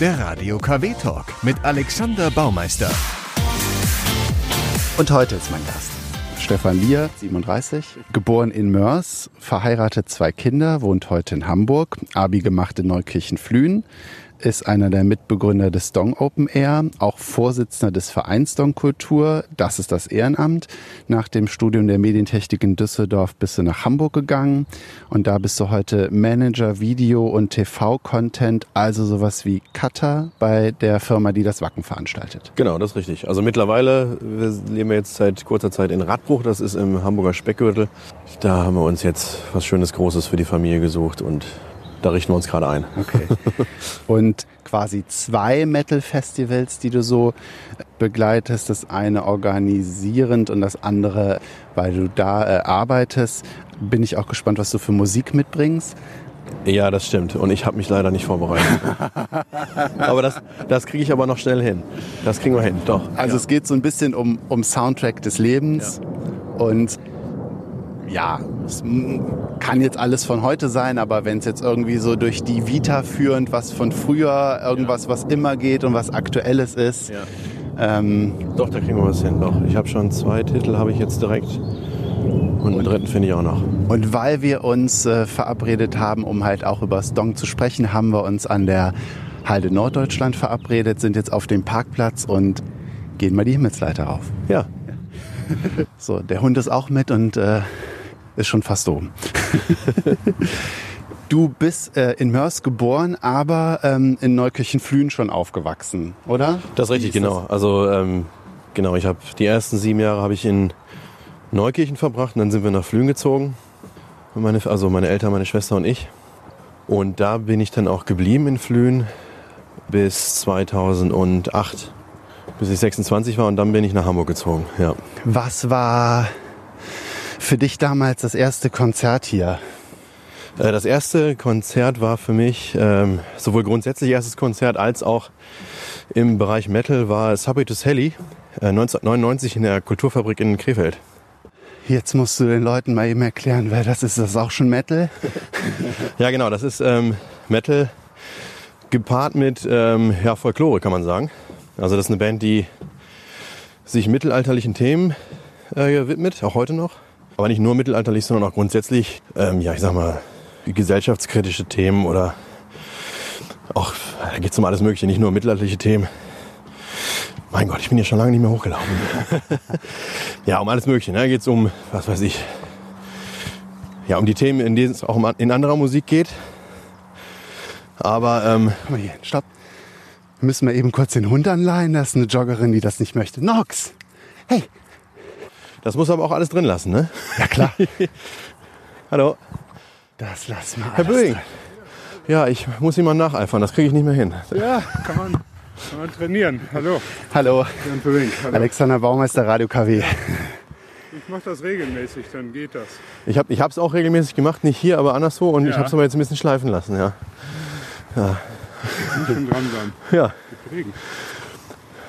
Der Radio KW Talk mit Alexander Baumeister. Und heute ist mein Gast. Stefan Lier, 37, geboren in Mörs, verheiratet, zwei Kinder, wohnt heute in Hamburg, Abi gemacht in Neukirchen-Flühen, ist einer der Mitbegründer des Dong Open Air, auch Vorsitzender des Vereins Dong Kultur. Das ist das Ehrenamt. Nach dem Studium der Medientechnik in Düsseldorf bist du nach Hamburg gegangen und da bist du heute Manager Video und TV-Content, also sowas wie Cutter bei der Firma, die das Wacken veranstaltet. Genau, das ist richtig. Also mittlerweile, wir leben jetzt seit kurzer Zeit in Radbruch, das ist im Hamburger Speckgürtel. Da haben wir uns jetzt was Schönes Großes für die Familie gesucht und da richten wir uns gerade ein. Okay. Und quasi zwei Metal-Festivals, die du so begleitest. Das eine organisierend und das andere, weil du da äh, arbeitest. Bin ich auch gespannt, was du für Musik mitbringst. Ja, das stimmt. Und ich habe mich leider nicht vorbereitet. aber das, das kriege ich aber noch schnell hin. Das kriegen wir hin, doch. Also ja. es geht so ein bisschen um, um Soundtrack des Lebens. Ja. Und ja, es kann jetzt alles von heute sein, aber wenn es jetzt irgendwie so durch die Vita führend, was von früher, irgendwas, was immer geht und was aktuelles ist. Ja. Ähm, doch, da kriegen wir was hin. Doch, ich habe schon zwei Titel, habe ich jetzt direkt. Und einen dritten finde ich auch noch. Und weil wir uns äh, verabredet haben, um halt auch über Stong zu sprechen, haben wir uns an der Halde Norddeutschland verabredet, sind jetzt auf dem Parkplatz und gehen mal die Himmelsleiter rauf. Ja. so, der Hund ist auch mit und äh, ist schon fast oben. du bist äh, in Mörs geboren, aber ähm, in Neukirchen-Flühen schon aufgewachsen, oder? Das ist richtig, genau. Das? Also ähm, genau, ich habe die ersten sieben Jahre habe ich in Neukirchen verbracht und dann sind wir nach Flühen gezogen. Meine, also meine Eltern, meine Schwester und ich. Und da bin ich dann auch geblieben in Flühen bis 2008, bis ich 26 war und dann bin ich nach Hamburg gezogen. Ja. Was war für dich damals das erste Konzert hier? Äh, das erste Konzert war für mich ähm, sowohl grundsätzlich erstes Konzert als auch im Bereich Metal war to Sally äh, 1999 in der Kulturfabrik in Krefeld. Jetzt musst du den Leuten mal eben erklären, wer das ist. Das auch schon Metal? ja, genau. Das ist ähm, Metal gepaart mit ähm, ja, Folklore, kann man sagen. Also das ist eine Band, die sich mittelalterlichen Themen äh, widmet, auch heute noch. Aber nicht nur mittelalterlich, sondern auch grundsätzlich, ähm, ja, ich sag mal, gesellschaftskritische Themen oder auch, da geht es um alles Mögliche, nicht nur mittelalterliche Themen. Mein Gott, ich bin hier schon lange nicht mehr hochgelaufen. ja, um alles Mögliche. Da ne? geht es um, was weiß ich, ja, um die Themen, in denen es auch in anderer Musik geht. Aber, ähm, Guck mal hier, stopp. Müssen wir eben kurz den Hund anleihen. Das ist eine Joggerin, die das nicht möchte. Nox! Hey, das muss aber auch alles drin lassen, ne? Ja, klar. Hallo. Das lassen wir Herr Böing. Ja, ich muss ihm mal nacheifern, das kriege ich nicht mehr hin. Ja, kann man, kann man trainieren. Hallo. Hallo. Jan Böing. Hallo. Alexander Baumeister, Radio KW. Ich mache das regelmäßig, dann geht das. Ich habe es auch regelmäßig gemacht, nicht hier, aber anderswo. Und ja. ich habe es aber jetzt ein bisschen schleifen lassen, ja. ja. Schon dran sein. Ja.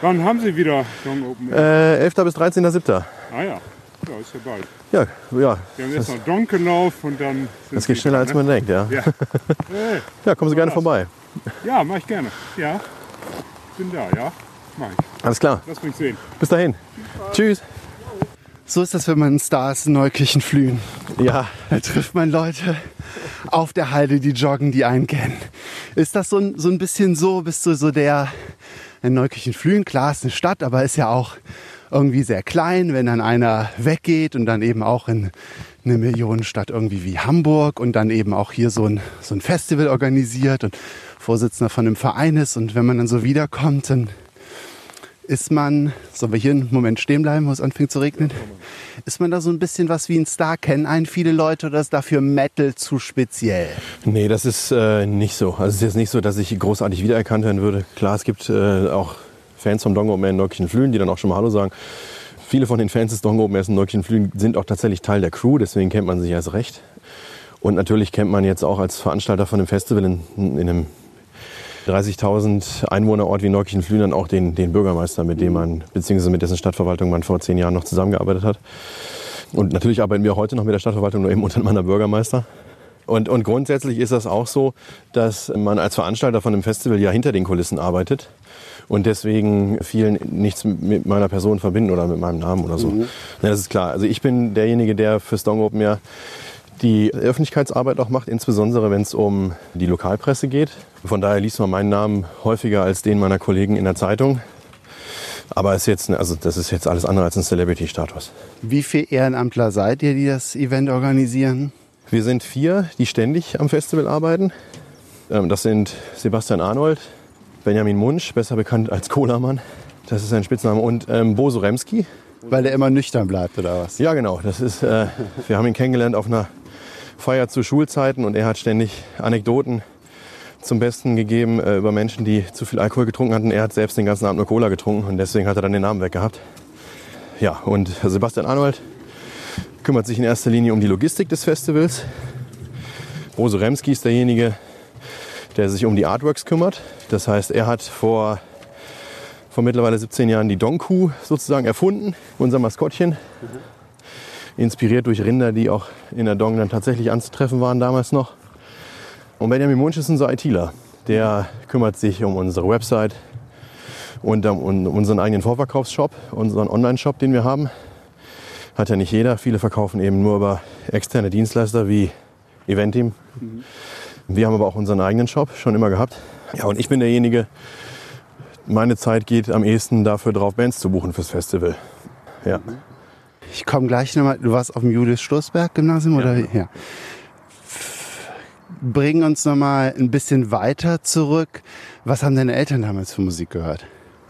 Wann haben Sie wieder Long Open? Äh, 11. bis 13.07. Ah ja, ja ist ja bald. Ja, ja. Wir haben jetzt noch Donkenlauf und dann. Das geht schneller, als man denkt, ja. Ja, ja kommen Sie gerne vorbei. Ja, mache ich gerne. Ja, bin da, ja. Mach ich. Alles klar. Lass mich sehen. Bis dahin. Tschüss. So ist das, wenn man Stars in Neukirchen flühen. Ja. Da trifft man Leute auf der Halde, die joggen, die einen kennen. Ist das so ein, so ein bisschen so, bist du so der in Neukirchen flühen? Klar, ist eine Stadt, aber ist ja auch irgendwie sehr klein, wenn dann einer weggeht und dann eben auch in eine Millionenstadt irgendwie wie Hamburg und dann eben auch hier so ein, so ein Festival organisiert und Vorsitzender von einem Verein ist und wenn man dann so wiederkommt, dann ist man, sollen wir hier einen Moment stehen bleiben, wo es anfängt zu regnen? Ist man da so ein bisschen was wie ein Star? Kennen einen viele Leute oder ist dafür Metal zu speziell? Nee, das ist äh, nicht so. Also es ist jetzt nicht so, dass ich großartig wiedererkannt werden würde. Klar, es gibt äh, auch Fans vom Dongo Man Neukirchen Flühen, die dann auch schon mal Hallo sagen. Viele von den Fans des Dongo Man Neukirchen Flühen sind auch tatsächlich Teil der Crew, deswegen kennt man sich erst recht. Und natürlich kennt man jetzt auch als Veranstalter von einem Festival in, in einem 30.000 Einwohnerort wie Neukirchen Flühen dann auch den, den Bürgermeister, mit dem man, beziehungsweise mit dessen Stadtverwaltung man vor zehn Jahren noch zusammengearbeitet hat. Und natürlich arbeiten wir heute noch mit der Stadtverwaltung, nur eben unter meiner Bürgermeister. Und, und grundsätzlich ist das auch so, dass man als Veranstalter von einem Festival ja hinter den Kulissen arbeitet und deswegen vielen nichts mit meiner Person verbinden oder mit meinem Namen oder so. Mhm. Ja, das ist klar. Also ich bin derjenige, der für Stone Open ja die Öffentlichkeitsarbeit auch macht, insbesondere wenn es um die Lokalpresse geht. Von daher liest man meinen Namen häufiger als den meiner Kollegen in der Zeitung. Aber ist jetzt, also das ist jetzt alles andere als ein Celebrity-Status. Wie viele Ehrenamtler seid ihr, die das Event organisieren? Wir sind vier, die ständig am Festival arbeiten. Ähm, das sind Sebastian Arnold, Benjamin Munsch, besser bekannt als Cola-Mann. Das ist sein Spitzname. Und ähm, Boso Remski. Weil er immer nüchtern bleibt, oder was? Ja, genau. Das ist, äh, wir haben ihn kennengelernt auf einer Feier zu Schulzeiten und er hat ständig Anekdoten zum Besten gegeben äh, über Menschen, die zu viel Alkohol getrunken hatten. Er hat selbst den ganzen Abend nur Cola getrunken und deswegen hat er dann den Namen weggehabt. Ja, und Sebastian Arnold kümmert sich in erster Linie um die Logistik des Festivals. Boso Remski ist derjenige, der sich um die Artworks kümmert. Das heißt, er hat vor, vor mittlerweile 17 Jahren die Donku sozusagen erfunden, unser Maskottchen. Mhm. Inspiriert durch Rinder, die auch in der Dong dann tatsächlich anzutreffen waren damals noch. Und Benjamin Munch ist unser ITler. Der kümmert sich um unsere Website und um unseren eigenen Vorverkaufsshop, unseren Online-Shop, den wir haben. Hat ja nicht jeder. Viele verkaufen eben nur über externe Dienstleister wie Eventim. Mhm. Wir haben aber auch unseren eigenen Shop schon immer gehabt. Ja, und ich bin derjenige, meine Zeit geht am ehesten dafür drauf, Bands zu buchen fürs Festival. Ja. Ich komme gleich nochmal, du warst auf dem Julius-Stoßberg-Gymnasium, oder? Ja. ja. Bring uns nochmal ein bisschen weiter zurück. Was haben deine Eltern damals für Musik gehört?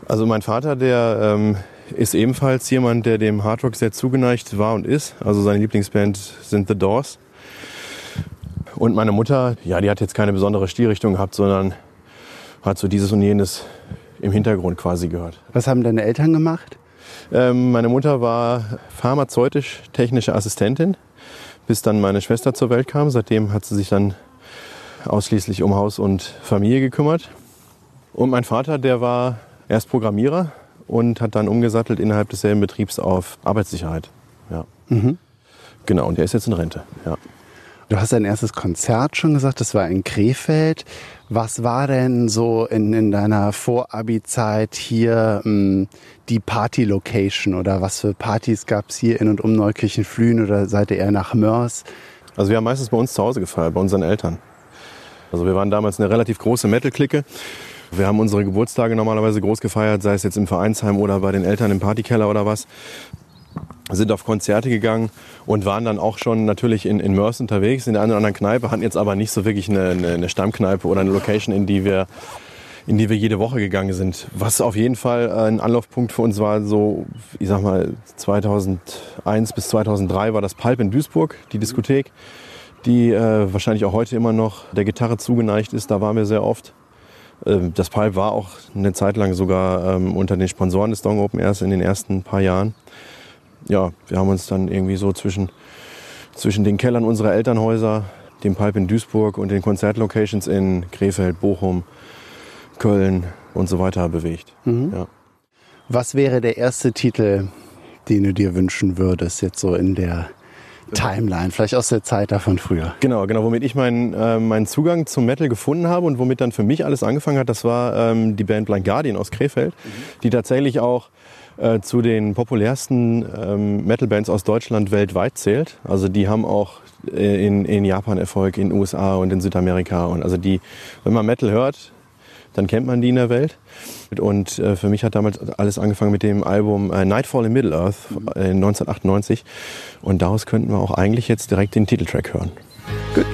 Also mein Vater, der ähm, ist ebenfalls jemand, der dem Hardrock sehr zugeneigt war und ist. Also seine Lieblingsband sind The Doors. Und meine Mutter, ja, die hat jetzt keine besondere Stilrichtung gehabt, sondern hat so dieses und jenes im Hintergrund quasi gehört. Was haben deine Eltern gemacht? Ähm, meine Mutter war pharmazeutisch-technische Assistentin, bis dann meine Schwester zur Welt kam. Seitdem hat sie sich dann ausschließlich um Haus und Familie gekümmert. Und mein Vater, der war erst Programmierer und hat dann umgesattelt innerhalb desselben Betriebs auf Arbeitssicherheit. Ja. Mhm. Genau, und der ist jetzt in Rente. Ja. Du hast dein erstes Konzert schon gesagt, das war in Krefeld. Was war denn so in, in deiner Vor-Abi-Zeit hier mh, hm, die Party-Location oder was für Partys gab es hier in und um Neukirchen-Flühen oder seid ihr eher nach Mörs? Also wir haben meistens bei uns zu Hause gefeiert, bei unseren Eltern. Also wir waren damals eine relativ große Metal-Clique. Wir haben unsere Geburtstage normalerweise groß gefeiert, sei es jetzt im Vereinsheim oder bei den Eltern im Partykeller oder was sind auf Konzerte gegangen und waren dann auch schon natürlich in, in Mörs unterwegs, in der einen oder anderen Kneipe, hatten jetzt aber nicht so wirklich eine, eine, eine Stammkneipe oder eine Location, in die wir in die wir jede Woche gegangen sind. Was auf jeden Fall ein Anlaufpunkt für uns war, so, ich sag mal, 2001 bis 2003 war das Pulp in Duisburg, die Diskothek, die äh, wahrscheinlich auch heute immer noch der Gitarre zugeneigt ist. Da waren wir sehr oft. Ähm, das Pulp war auch eine Zeit lang sogar ähm, unter den Sponsoren des Dong Open erst in den ersten paar Jahren ja, wir haben uns dann irgendwie so zwischen, zwischen den Kellern unserer Elternhäuser, dem Pipe in Duisburg und den Konzertlocations in Krefeld, Bochum, Köln und so weiter bewegt. Mhm. Ja. Was wäre der erste Titel, den du dir wünschen würdest, jetzt so in der Timeline, vielleicht aus der Zeit davon früher. Genau, genau, womit ich meinen, äh, meinen Zugang zum Metal gefunden habe und womit dann für mich alles angefangen hat, das war ähm, die Band Blind Guardian aus Krefeld, mhm. die tatsächlich auch äh, zu den populärsten ähm, Metal-Bands aus Deutschland weltweit zählt. Also die haben auch äh, in, in Japan Erfolg, in USA und in Südamerika. Und also die, wenn man Metal hört, dann kennt man die in der Welt. Und äh, für mich hat damals alles angefangen mit dem Album äh, Nightfall in Middle-earth äh, 1998. Und daraus könnten wir auch eigentlich jetzt direkt den Titeltrack hören. Gut.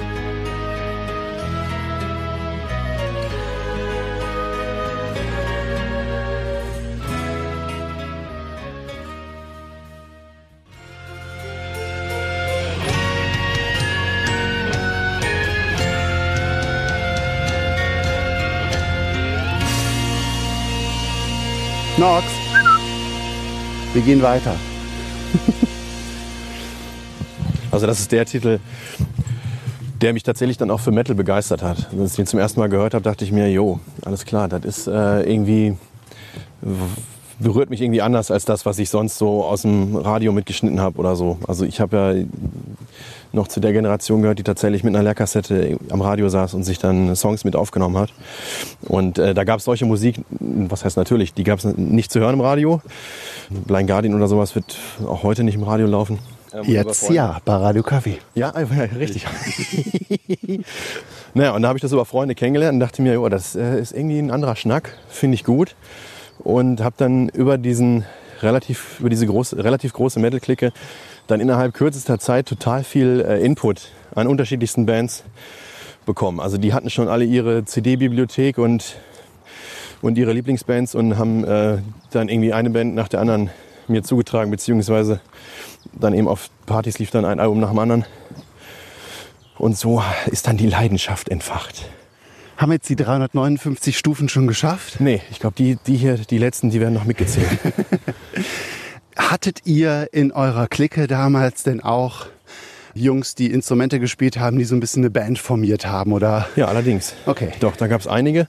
Wir gehen weiter. also das ist der Titel, der mich tatsächlich dann auch für Metal begeistert hat. Als ich den zum ersten Mal gehört habe, dachte ich mir, jo, alles klar, das ist äh, irgendwie berührt mich irgendwie anders als das, was ich sonst so aus dem Radio mitgeschnitten habe oder so. Also ich habe ja noch zu der Generation gehört, die tatsächlich mit einer Lehrkassette am Radio saß und sich dann Songs mit aufgenommen hat. Und äh, da gab es solche Musik, was heißt natürlich, die gab es nicht zu hören im Radio. Blind Guardian oder sowas wird auch heute nicht im Radio laufen. Ähm, Jetzt ja, bei Radio Kaffee. Ja, richtig. naja, und da habe ich das über Freunde kennengelernt und dachte mir, oh, das äh, ist irgendwie ein anderer Schnack, finde ich gut. Und habe dann über diesen relativ, über diese große, relativ große Metal-Clique dann innerhalb kürzester Zeit total viel äh, Input an unterschiedlichsten Bands bekommen. Also die hatten schon alle ihre CD-Bibliothek und, und ihre Lieblingsbands und haben äh, dann irgendwie eine Band nach der anderen mir zugetragen, beziehungsweise dann eben auf Partys lief dann ein Album nach dem anderen. Und so ist dann die Leidenschaft entfacht. Haben jetzt die 359 Stufen schon geschafft? Nee, ich glaube, die, die hier, die letzten, die werden noch mitgezählt. Hattet ihr in eurer Clique damals denn auch Jungs, die Instrumente gespielt haben, die so ein bisschen eine Band formiert haben, oder? Ja, allerdings. Okay. Doch, da gab es einige.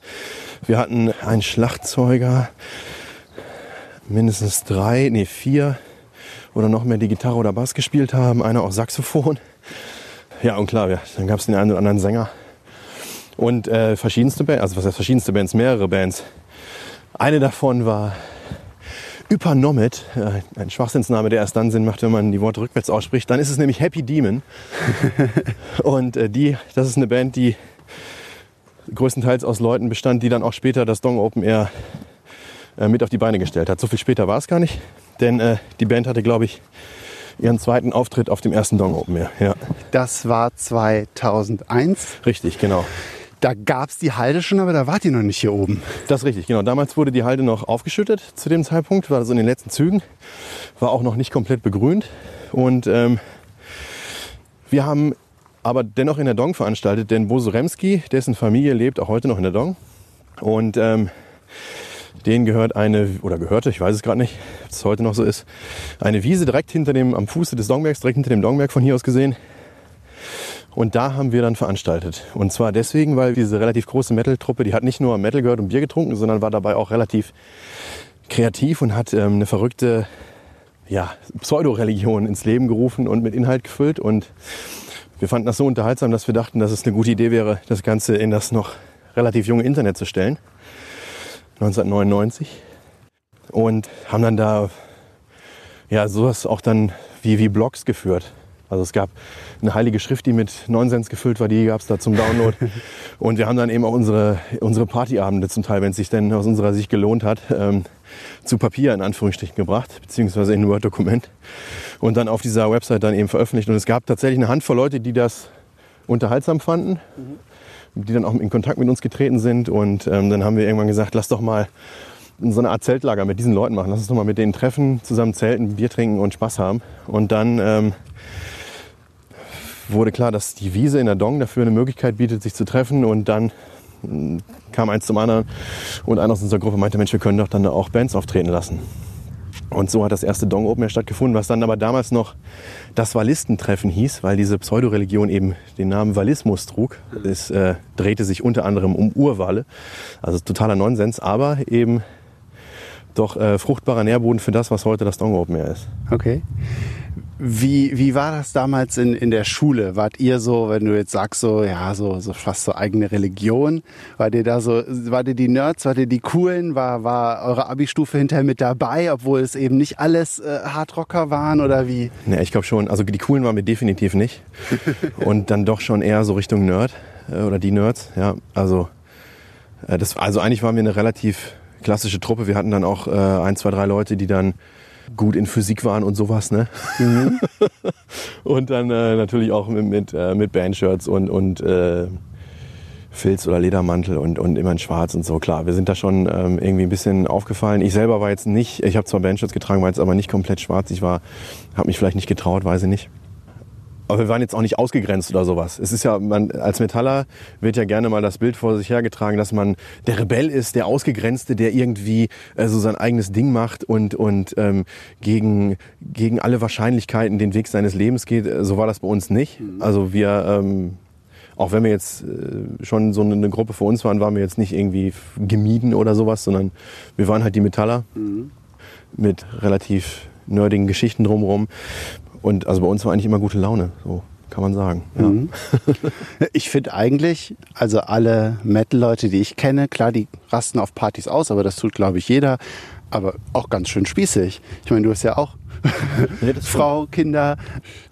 Wir hatten einen Schlagzeuger, mindestens drei, nee, vier oder noch mehr, die Gitarre oder Bass gespielt haben, einer auch Saxophon. Ja, und klar, ja, dann gab es den einen oder anderen Sänger. Und äh, verschiedenste Bands, also was heißt verschiedenste Bands, mehrere Bands. Eine davon war Ypanomet, äh, ein Schwachsinnsname, der erst dann Sinn macht, wenn man die Worte rückwärts ausspricht. Dann ist es nämlich Happy Demon. und äh, die, das ist eine Band, die größtenteils aus Leuten bestand, die dann auch später das Dong Open Air äh, mit auf die Beine gestellt hat. So viel später war es gar nicht, denn äh, die Band hatte, glaube ich, ihren zweiten Auftritt auf dem ersten Dong Open Air. Ja. Das war 2001. Richtig, genau. Da gab es die Halde schon, aber da wart ihr noch nicht hier oben. Das ist richtig, genau. Damals wurde die Halde noch aufgeschüttet zu dem Zeitpunkt, war so in den letzten Zügen, war auch noch nicht komplett begrünt. Und ähm, wir haben aber dennoch in der Dong veranstaltet, denn Boso Remski, dessen Familie lebt auch heute noch in der Dong. Und ähm, denen gehört eine, oder gehörte, ich weiß es gerade nicht, ob es heute noch so ist, eine Wiese direkt hinter dem, am Fuße des Dongbergs, direkt hinter dem Dongberg von hier aus gesehen. Und da haben wir dann veranstaltet. Und zwar deswegen, weil diese relativ große Metal-Truppe, die hat nicht nur Metal gehört und Bier getrunken, sondern war dabei auch relativ kreativ und hat ähm, eine verrückte ja, Pseudo-Religion ins Leben gerufen und mit Inhalt gefüllt. Und wir fanden das so unterhaltsam, dass wir dachten, dass es eine gute Idee wäre, das Ganze in das noch relativ junge Internet zu stellen. 1999. Und haben dann da ja sowas auch dann wie, wie Blogs geführt. Also es gab eine heilige Schrift, die mit Nonsens gefüllt war, die gab es da zum Download. Und wir haben dann eben auch unsere, unsere Partyabende zum Teil, wenn es sich denn aus unserer Sicht gelohnt hat, ähm, zu Papier in Anführungsstrichen gebracht, beziehungsweise in ein Word-Dokument. Und dann auf dieser Website dann eben veröffentlicht. Und es gab tatsächlich eine Handvoll Leute, die das unterhaltsam fanden, mhm. die dann auch in Kontakt mit uns getreten sind. Und ähm, dann haben wir irgendwann gesagt, lass doch mal so eine Art Zeltlager mit diesen Leuten machen. Lass uns doch mal mit denen treffen, zusammen zelten, Bier trinken und Spaß haben. Und dann ähm, wurde klar, dass die Wiese in der Dong dafür eine Möglichkeit bietet, sich zu treffen. Und dann mh, kam eins zum anderen und einer aus unserer Gruppe meinte, Mensch, wir können doch dann auch Bands auftreten lassen. Und so hat das erste Dong Open Air stattgefunden, was dann aber damals noch das Wallistentreffen hieß, weil diese Pseudoreligion eben den Namen Wallismus trug. Es äh, drehte sich unter anderem um Urwale, also totaler Nonsens, aber eben doch äh, fruchtbarer Nährboden für das, was heute das Dong Open Air ist. Okay. Wie, wie war das damals in, in der Schule? Wart ihr so, wenn du jetzt sagst, so, ja, so, so fast so eigene Religion? Wart ihr da so, wart ihr die Nerds, wart ihr die Coolen? War, war eure Abi-Stufe hinterher mit dabei, obwohl es eben nicht alles äh, Hardrocker waren oder wie? Ne, ich glaube schon. Also die coolen waren wir definitiv nicht. Und dann doch schon eher so Richtung Nerd äh, oder die Nerds. Ja, also äh, das, also eigentlich waren wir eine relativ klassische Truppe. Wir hatten dann auch äh, ein, zwei, drei Leute, die dann gut in Physik waren und sowas, ne? Mhm. und dann äh, natürlich auch mit, mit, äh, mit Bandshirts und, und äh, Filz oder Ledermantel und, und immer in Schwarz und so. Klar, wir sind da schon ähm, irgendwie ein bisschen aufgefallen. Ich selber war jetzt nicht, ich habe zwar Bandshirts getragen, war jetzt aber nicht komplett schwarz. Ich war, habe mich vielleicht nicht getraut, weiß ich nicht. Aber wir waren jetzt auch nicht ausgegrenzt oder sowas. Es ist ja, man, als Metaller wird ja gerne mal das Bild vor sich hergetragen, dass man der Rebell ist, der Ausgegrenzte, der irgendwie äh, so sein eigenes Ding macht und, und ähm, gegen, gegen alle Wahrscheinlichkeiten den Weg seines Lebens geht. So war das bei uns nicht. Also wir, ähm, auch wenn wir jetzt äh, schon so eine Gruppe für uns waren, waren wir jetzt nicht irgendwie gemieden oder sowas, sondern wir waren halt die Metaller. mit relativ nerdigen Geschichten drumherum. Und also bei uns war eigentlich immer gute Laune, so kann man sagen. Ja. Mhm. Ich finde eigentlich, also alle Metal-Leute, die ich kenne, klar, die rasten auf Partys aus, aber das tut, glaube ich, jeder. Aber auch ganz schön spießig. Ich meine, du hast ja auch Nee, Frau, Kinder,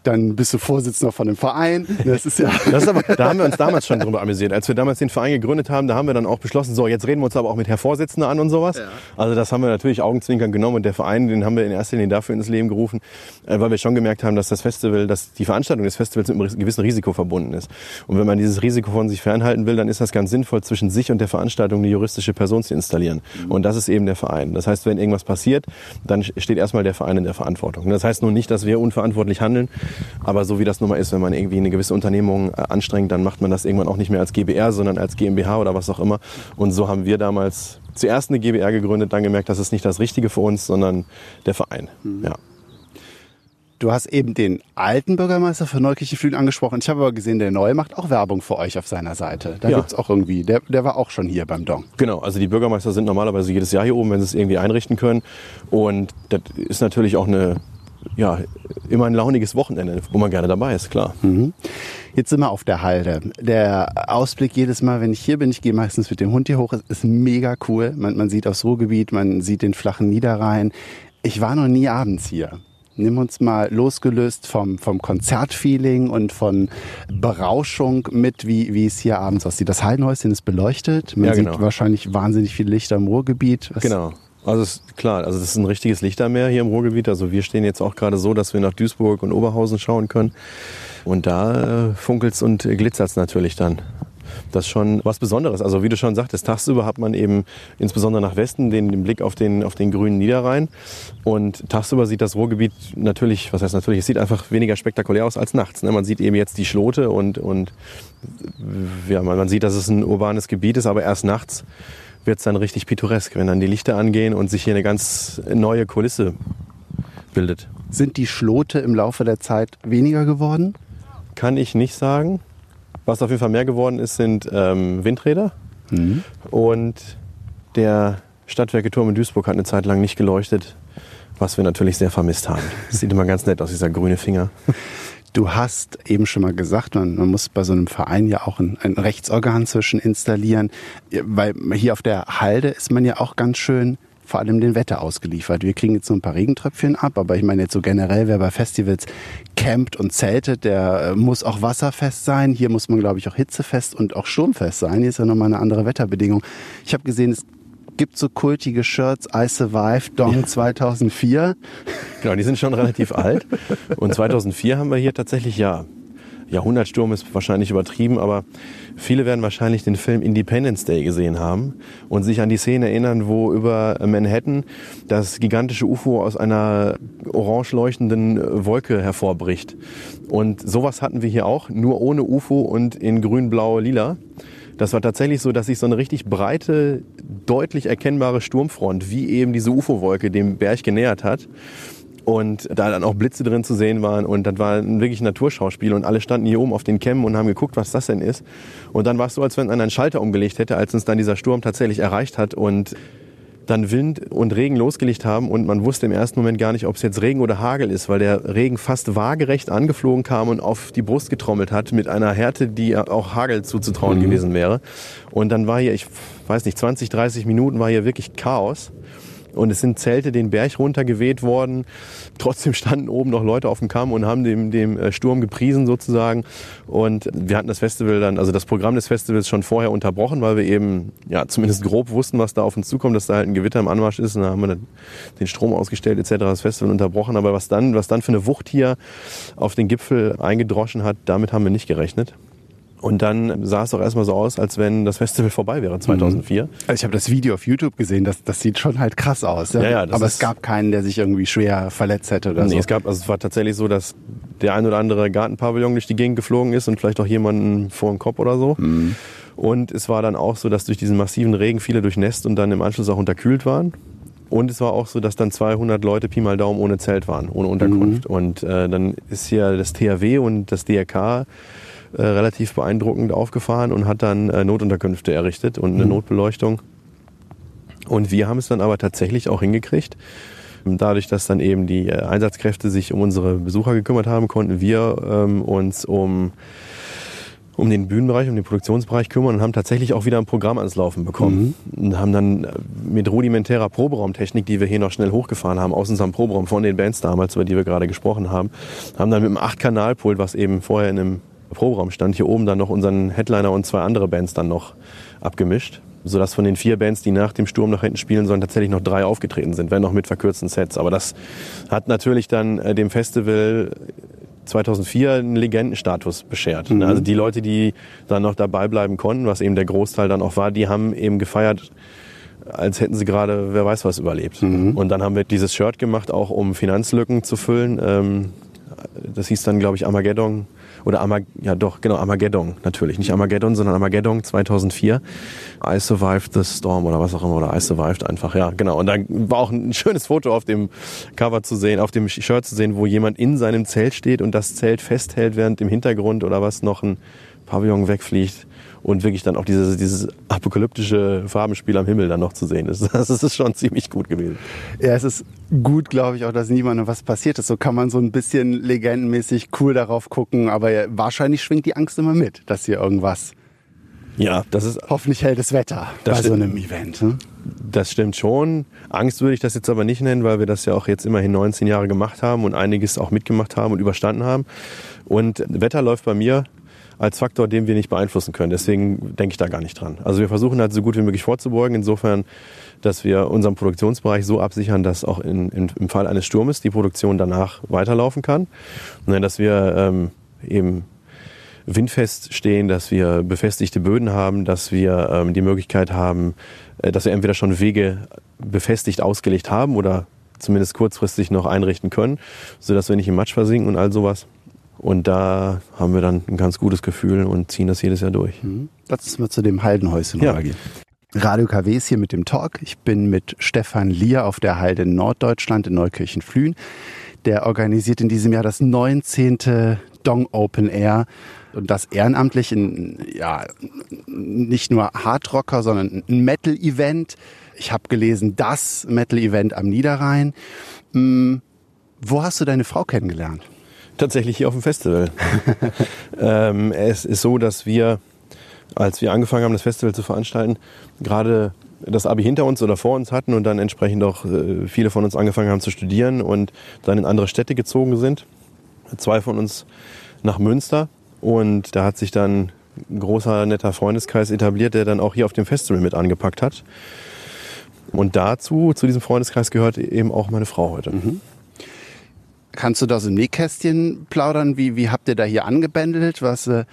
dann bist du Vorsitzender von einem Verein. Das ist ja. Das ist aber, da haben wir uns damals schon drüber amüsiert. Als wir damals den Verein gegründet haben, da haben wir dann auch beschlossen, so, jetzt reden wir uns aber auch mit Herr Vorsitzender an und sowas. Ja. Also das haben wir natürlich augenzwinkern genommen und der Verein, den haben wir in erster Linie dafür ins Leben gerufen, äh, weil wir schon gemerkt haben, dass das Festival, dass die Veranstaltung des Festivals mit einem gewissen Risiko verbunden ist. Und wenn man dieses Risiko von sich fernhalten will, dann ist das ganz sinnvoll, zwischen sich und der Veranstaltung eine juristische Person zu installieren. Und das ist eben der Verein. Das heißt, wenn irgendwas passiert, dann steht erstmal der Verein in der Verantwortung. Das heißt nun nicht, dass wir unverantwortlich handeln, aber so wie das nun mal ist, wenn man irgendwie eine gewisse Unternehmung äh, anstrengt, dann macht man das irgendwann auch nicht mehr als GBR, sondern als GmbH oder was auch immer. Und so haben wir damals zuerst eine GBR gegründet, dann gemerkt, das ist nicht das Richtige für uns, sondern der Verein. Ja. Du hast eben den alten Bürgermeister von Neukirchenflügel angesprochen. Ich habe aber gesehen, der neue macht auch Werbung für euch auf seiner Seite. Da Ja. gibt's auch irgendwie, der, der war auch schon hier beim Dong. Genau, also die Bürgermeister sind normalerweise jedes Jahr hier oben, wenn sie es irgendwie einrichten können. Und das ist natürlich auch eine, ja, immer ein launiges Wochenende, wo man gerne dabei ist, klar. Jetzt sind wir auf der Halde. Der Ausblick jedes Mal, wenn ich hier bin, ich gehe meistens mit dem Hund hier hoch, ist, ist mega cool. Man, man sieht aufs Ruhrgebiet, man sieht den flachen Niederrhein. Ich war noch nie abends hier. Nimm uns mal losgelöst vom, vom Konzertfeeling und von Berauschung mit, wie, wie es hier abends aussieht. Das Haldenhäuschen ist beleuchtet. Man Ja, genau. sieht wahrscheinlich wahnsinnig viele Lichter im Ruhrgebiet. Was- Genau. Also ist klar, also das ist ein richtiges Lichtermeer hier im Ruhrgebiet. Also wir stehen jetzt auch gerade so, dass wir nach Duisburg und Oberhausen schauen können. Und da äh, funkelt's und glitzert's natürlich dann. Das ist schon was Besonderes. Also wie du schon sagtest, tagsüber hat man eben insbesondere nach Westen den, den Blick auf den, auf den grünen Niederrhein. Und tagsüber sieht das Ruhrgebiet natürlich, was heißt natürlich, es sieht einfach weniger spektakulär aus als nachts. Ne? Man sieht eben jetzt die Schlote und, und ja, man sieht, dass es ein urbanes Gebiet ist, aber erst nachts wird es dann richtig pittoresk, wenn dann die Lichter angehen und sich hier eine ganz neue Kulisse bildet. Sind die Schlote im Laufe der Zeit weniger geworden? Kann ich nicht sagen. Was auf jeden Fall mehr geworden ist, sind ähm, Windräder. Und der Stadtwerketurm in Duisburg hat eine Zeit lang nicht geleuchtet, was wir natürlich sehr vermisst haben. Das sieht immer ganz nett aus, dieser grüne Finger. Du hast eben schon mal gesagt, man, man muss bei so einem Verein ja auch ein, ein Rechtsorgan zwischen installieren, weil hier auf der Halde ist man ja auch ganz schön vor allem dem Wetter ausgeliefert. Wir kriegen jetzt so ein paar Regentröpfchen ab, aber ich meine jetzt so generell, wer bei Festivals campt und zeltet, der äh, muss auch wasserfest sein. Hier muss man, glaube ich, auch hitzefest und auch sturmfest sein. Hier ist ja nochmal eine andere Wetterbedingung. Ich habe gesehen, es gibt so kultige Shirts, I Survived, Dong 2004. Genau, die sind schon relativ alt. Und 2004 haben wir hier tatsächlich, ja, Jahrhundertsturm ist wahrscheinlich übertrieben, aber viele werden wahrscheinlich den Film Independence Day gesehen haben und sich an die Szene erinnern, wo über Manhattan das gigantische UFO aus einer orange leuchtenden Wolke hervorbricht. Und sowas hatten wir hier auch, nur ohne UFO und in grün, blau, lila. Das war tatsächlich so, dass sich so eine richtig breite, deutlich erkennbare Sturmfront, wie eben diese UFO-Wolke, dem Berg genähert hat. Und da dann auch Blitze drin zu sehen waren und das war ein wirklich Naturschauspiel und alle standen hier oben auf den Kämmen und haben geguckt, was das denn ist. Und dann war es so, als wenn einer einen Schalter umgelegt hätte, als uns dann dieser Sturm tatsächlich erreicht hat und dann Wind und Regen losgelegt haben und man wusste im ersten Moment gar nicht, ob es jetzt Regen oder Hagel ist, weil der Regen fast waagerecht angeflogen kam und auf die Brust getrommelt hat mit einer Härte, die auch Hagel zuzutrauen gewesen wäre. Und dann war hier, ich weiß nicht, 20, 30 Minuten war hier wirklich Chaos. Und es sind Zelte den Berg runtergeweht worden. Trotzdem standen oben noch Leute auf dem Kamm und haben dem, dem äh, Sturm gepriesen sozusagen. Und wir hatten das Festival dann, also das Programm des Festivals schon vorher unterbrochen, weil wir eben ja zumindest grob wussten, was da auf uns zukommt, dass da halt ein Gewitter im Anmarsch ist. Und da haben wir dann den Strom ausgestellt etc. Das Festival unterbrochen. Aber was dann, was dann für eine Wucht hier auf den Gipfel eingedroschen hat, damit haben wir nicht gerechnet. Und dann sah es doch erstmal so aus, als wenn das Festival vorbei wäre 2004. Also ich habe das Video auf YouTube gesehen, das, das sieht schon halt krass aus. Ja? Ja, Aber es gab keinen, der sich irgendwie schwer verletzt hätte oder Nee, so. es gab, also es war tatsächlich so, dass der ein oder andere Gartenpavillon durch die Gegend geflogen ist und vielleicht auch jemanden vor den Kopf oder so. Und es war dann auch so, dass durch diesen massiven Regen viele durchnässt und dann im Anschluss auch unterkühlt waren. Und es war auch so, dass dann 200 Leute Pi mal Daumen ohne Zelt waren, ohne Unterkunft. Und äh, dann ist hier das THW und das DRK äh, relativ beeindruckend aufgefahren und hat dann äh, Notunterkünfte errichtet und eine Notbeleuchtung. Und wir haben es dann aber tatsächlich auch hingekriegt, Dadurch, dass dann eben die äh, Einsatzkräfte sich um unsere Besucher gekümmert haben, konnten wir ähm, uns um um den Bühnenbereich, um den Produktionsbereich kümmern und haben tatsächlich auch wieder ein Programm ans Laufen bekommen. Mhm. Und haben dann äh, mit rudimentärer Proberaumtechnik, die wir hier noch schnell hochgefahren haben, aus unserem Proberaum von den Bands damals, über die wir gerade gesprochen haben, haben dann mit einem 8-Kanal-Pult, was eben vorher in einem Proberaum stand, hier oben dann noch unseren Headliner und zwei andere Bands dann noch abgemischt. Sodass von den vier Bands, die nach dem Sturm nach hinten spielen sollen, tatsächlich noch drei aufgetreten sind, wenn auch mit verkürzten Sets. Aber das hat natürlich dann äh, dem Festival 2004 einen Legendenstatus beschert. Mhm. Also die Leute, die dann noch dabei bleiben konnten, was eben der Großteil dann auch war, die haben eben gefeiert, als hätten sie gerade, wer weiß was, überlebt. Mhm. Und dann haben wir dieses Shirt gemacht, auch um Finanzlücken zu füllen. Ähm, das hieß dann, glaube ich, Armageddon oder Amag ja doch, genau, Armageddon natürlich. Nicht Armageddon, sondern Armageddon 2004. I Survived the Storm oder was auch immer, oder I Survived einfach, ja, genau. Und da war auch ein schönes Foto auf dem Cover zu sehen, auf dem Shirt zu sehen, wo jemand in seinem Zelt steht und das Zelt festhält, während im Hintergrund oder was noch ein Pavillon wegfliegt und wirklich dann auch dieses, dieses apokalyptische Farbenspiel am Himmel dann noch zu sehen ist. Das ist schon ziemlich gut gewesen. Ja, es ist gut, glaube ich, auch, dass niemandem was passiert ist. So kann man so ein bisschen legendenmäßig cool darauf gucken, aber wahrscheinlich schwingt die Angst immer mit, dass hier irgendwas ja, das ist. Hoffentlich hält das Wetter das bei stimmt. so einem Event. Hm? Das stimmt schon. Angst würde ich das jetzt aber nicht nennen, weil wir das ja auch jetzt immerhin 19 Jahre gemacht haben und einiges auch mitgemacht haben und überstanden haben. Und Wetter läuft bei mir als Faktor, den wir nicht beeinflussen können. Deswegen denke ich da gar nicht dran. Also wir versuchen halt so gut wie möglich vorzubeugen, insofern, dass wir unseren Produktionsbereich so absichern, dass auch in, in, im Fall eines Sturmes die Produktion danach weiterlaufen kann. Und dass wir ähm, eben windfest stehen, dass wir befestigte Böden haben, dass wir ähm, die Möglichkeit haben, äh, dass wir entweder schon Wege befestigt ausgelegt haben oder zumindest kurzfristig noch einrichten können, sodass wir nicht im Matsch versinken und all sowas. Und da haben wir dann ein ganz gutes Gefühl und ziehen das jedes Jahr durch. Mhm. Lass uns mal zu dem Haldenhäuschen ja. gehen. Radio KW ist hier mit dem Talk. Ich bin mit Stefan Lier auf der Halde in Norddeutschland in Neukirchen-Flühen. Der organisiert in diesem Jahr das 19. Dong Open Air und das ehrenamtlich in, ja, nicht nur Hardrocker, sondern ein Metal-Event. Ich habe gelesen, das Metal-Event am Niederrhein. Hm, wo hast du deine Frau kennengelernt? Tatsächlich hier auf dem Festival. ähm, es ist so, dass wir, als wir angefangen haben, das Festival zu veranstalten, gerade das Abi hinter uns oder vor uns hatten und dann entsprechend auch äh, viele von uns angefangen haben zu studieren und dann in andere Städte gezogen sind. Zwei von uns nach Münster und da hat sich dann ein großer, netter Freundeskreis etabliert, der dann auch hier auf dem Festival mit angepackt hat. Und dazu, zu diesem Freundeskreis gehört eben auch meine Frau heute. Mhm. Kannst du da so ein Nähkästchen plaudern? Wie, wie habt ihr da hier angebändelt? Was äh,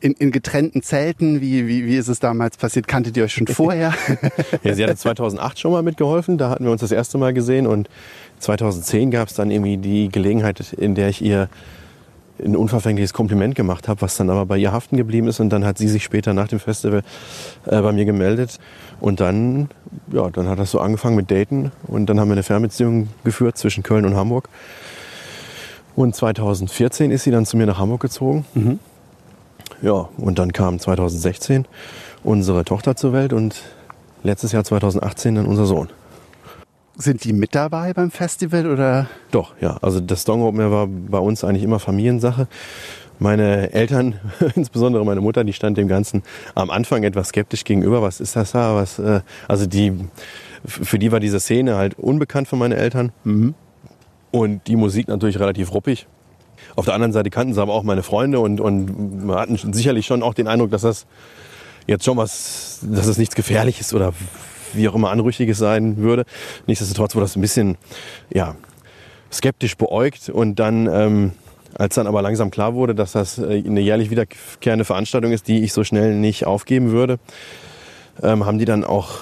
in, in getrennten Zelten? Wie, wie, wie ist es damals passiert? Kanntet ihr euch schon vorher? ja, sie hatte 2008 schon mal mitgeholfen. Da hatten wir uns das erste Mal gesehen. Und 2010 gab es dann irgendwie die Gelegenheit, in der ich ihr ein unverfängliches Kompliment gemacht habe, was dann aber bei ihr haften geblieben ist. Und dann hat sie sich später nach dem Festival äh, bei mir gemeldet. Und dann, ja, dann hat das so angefangen mit Daten. Und dann haben wir eine Fernbeziehung geführt zwischen Köln und Hamburg. Und 2014 ist sie dann zu mir nach Hamburg gezogen. Mhm. Ja, und dann kam 2016 unsere Tochter zur Welt und letztes Jahr 2018 dann unser Sohn. Sind die mit dabei beim Festival oder? Doch, ja. Also das Dong Open Air war bei uns eigentlich immer Familiensache. Meine Eltern, insbesondere meine Mutter, die stand dem Ganzen am Anfang etwas skeptisch gegenüber. Was ist das da? Was, äh, also die, für die war diese Szene halt unbekannt für meine Eltern. Mhm. Und die Musik natürlich relativ ruppig. Auf der anderen Seite kannten sie aber auch meine Freunde und, und hatten sicherlich schon auch den Eindruck, dass das jetzt schon was, dass es nichts Gefährliches oder wie auch immer Anrüchiges sein würde. Nichtsdestotrotz wurde das ein bisschen, ja, skeptisch beäugt und dann, ähm, als dann aber langsam klar wurde, dass das äh, eine jährlich wiederkehrende Veranstaltung ist, die ich so schnell nicht aufgeben würde, ähm, haben die dann auch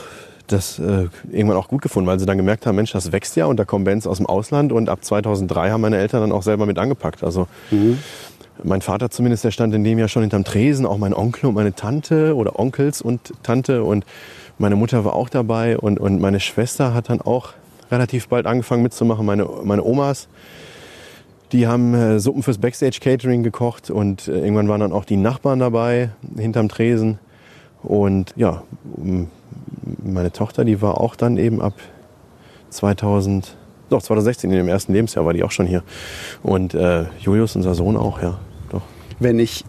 das äh, irgendwann auch gut gefunden, weil sie dann gemerkt haben, Mensch, das wächst ja und da kommen Bands aus dem Ausland und ab 2003 haben meine Eltern dann auch selber mit angepackt. Also mhm. mein Vater zumindest, der stand in dem Jahr schon hinterm Tresen, auch mein Onkel und meine Tante oder Onkels und Tante und meine Mutter war auch dabei und, und meine Schwester hat dann auch relativ bald angefangen mitzumachen. Meine, meine Omas, die haben äh, Suppen fürs Backstage Catering gekocht und äh, irgendwann waren dann auch die Nachbarn dabei hinterm Tresen. Und ja, meine Tochter, die war auch dann eben ab 2000, Doch, 2016, in dem ersten Lebensjahr war die auch schon hier. Und äh, Julius, unser Sohn auch, ja. Doch. Wenn ich,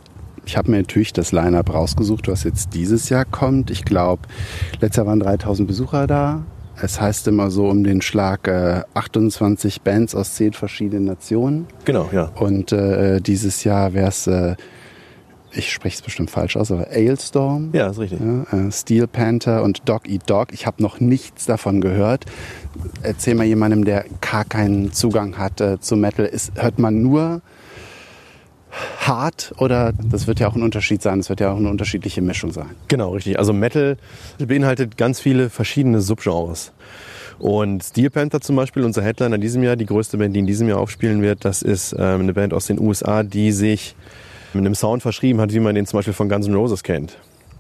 ich habe mir natürlich das Line-Up rausgesucht, was jetzt dieses Jahr kommt. Ich glaube, letztes Jahr waren 3000 Besucher da. Es heißt immer so um den Schlag äh, 28 Bands aus 10 verschiedenen Nationen. Genau, ja. Und äh, dieses Jahr wäre es, äh, ich spreche es bestimmt falsch aus, aber Ailstorm. Ja, ist richtig. Ja, äh, Steel Panther und Dog Eat Dog. Ich habe noch nichts davon gehört. Erzähl mal jemandem, der gar keinen Zugang hat äh, zu Metal. Ist, hört man nur hart oder das wird ja auch ein Unterschied sein, das wird ja auch eine unterschiedliche Mischung sein. Genau, richtig. Also Metal beinhaltet ganz viele verschiedene Subgenres. Und Steel Panther zum Beispiel, unser Headliner in diesem Jahr, die größte Band, die in diesem Jahr aufspielen wird, das ist ähm, eine Band aus den USA, die sich mit einem Sound verschrieben hat, wie man den zum Beispiel von Guns N' Roses kennt.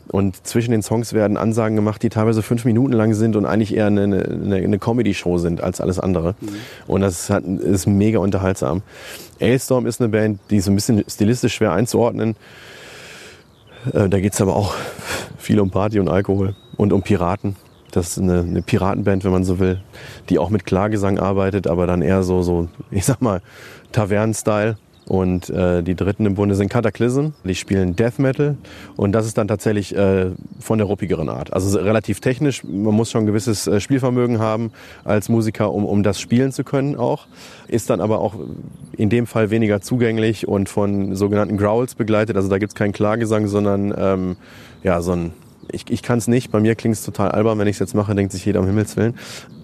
Und zwischen den Songs werden Ansagen gemacht, die teilweise fünf Minuten lang sind und eigentlich eher eine, eine, eine Comedy-Show sind als alles andere. Mhm. Und das hat, ist mega unterhaltsam. Ailstorm ist eine Band, die ist so ein bisschen stilistisch schwer einzuordnen. Äh, da geht's aber auch viel um Party und Alkohol und um Piraten. Das ist eine, eine Piratenband, wenn man so will, die auch mit Klagesang arbeitet, aber dann eher so, so ich sag mal, Tavernen-Style. Und äh, die dritten im Bunde sind Cataclysm. Die spielen Death Metal. Und das ist dann tatsächlich äh, von der ruppigeren Art. Also relativ technisch. Man muss schon ein gewisses äh, Spielvermögen haben als Musiker, um, um das spielen zu können auch. Ist dann aber auch in dem Fall weniger zugänglich und von sogenannten Growls begleitet. Also da gibt's keinen Klagesang, sondern ähm, ja, so ein ich, ich kann es nicht. Bei mir klingt es total albern. Wenn ich es jetzt mache, denkt sich jeder um Himmels Willen.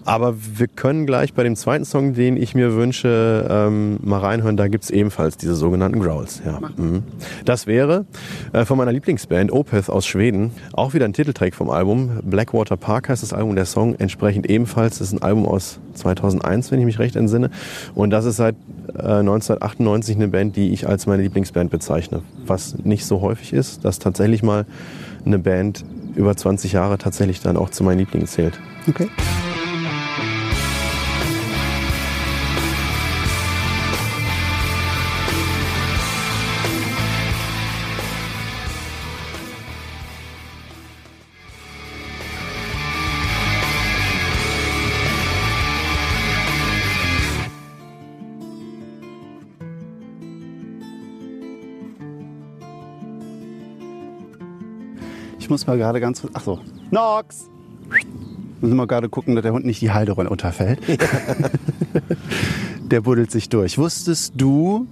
Aber wir können gleich bei dem zweiten Song, den ich mir wünsche, ähm, mal reinhören. Da gibt's ebenfalls diese sogenannten Growls. Ja. Mhm. Das wäre äh, von meiner Lieblingsband Opeth aus Schweden. Auch wieder ein Titeltrack vom Album. Blackwater Park heißt das Album. Der Song entsprechend ebenfalls. Das ist ein Album aus 2001, wenn ich mich recht entsinne. Und das ist seit äh, 1998 eine Band, die ich als meine Lieblingsband bezeichne. Was nicht so häufig ist, dass tatsächlich mal eine Band über 20 Jahre tatsächlich dann auch zu meinen Lieblingen zählt. Okay. Muss mal gerade ganz. Ach so. Nox! Müssen wir gerade gucken, dass der Hund nicht die Halde runterfällt. der buddelt sich durch. Wusstest du,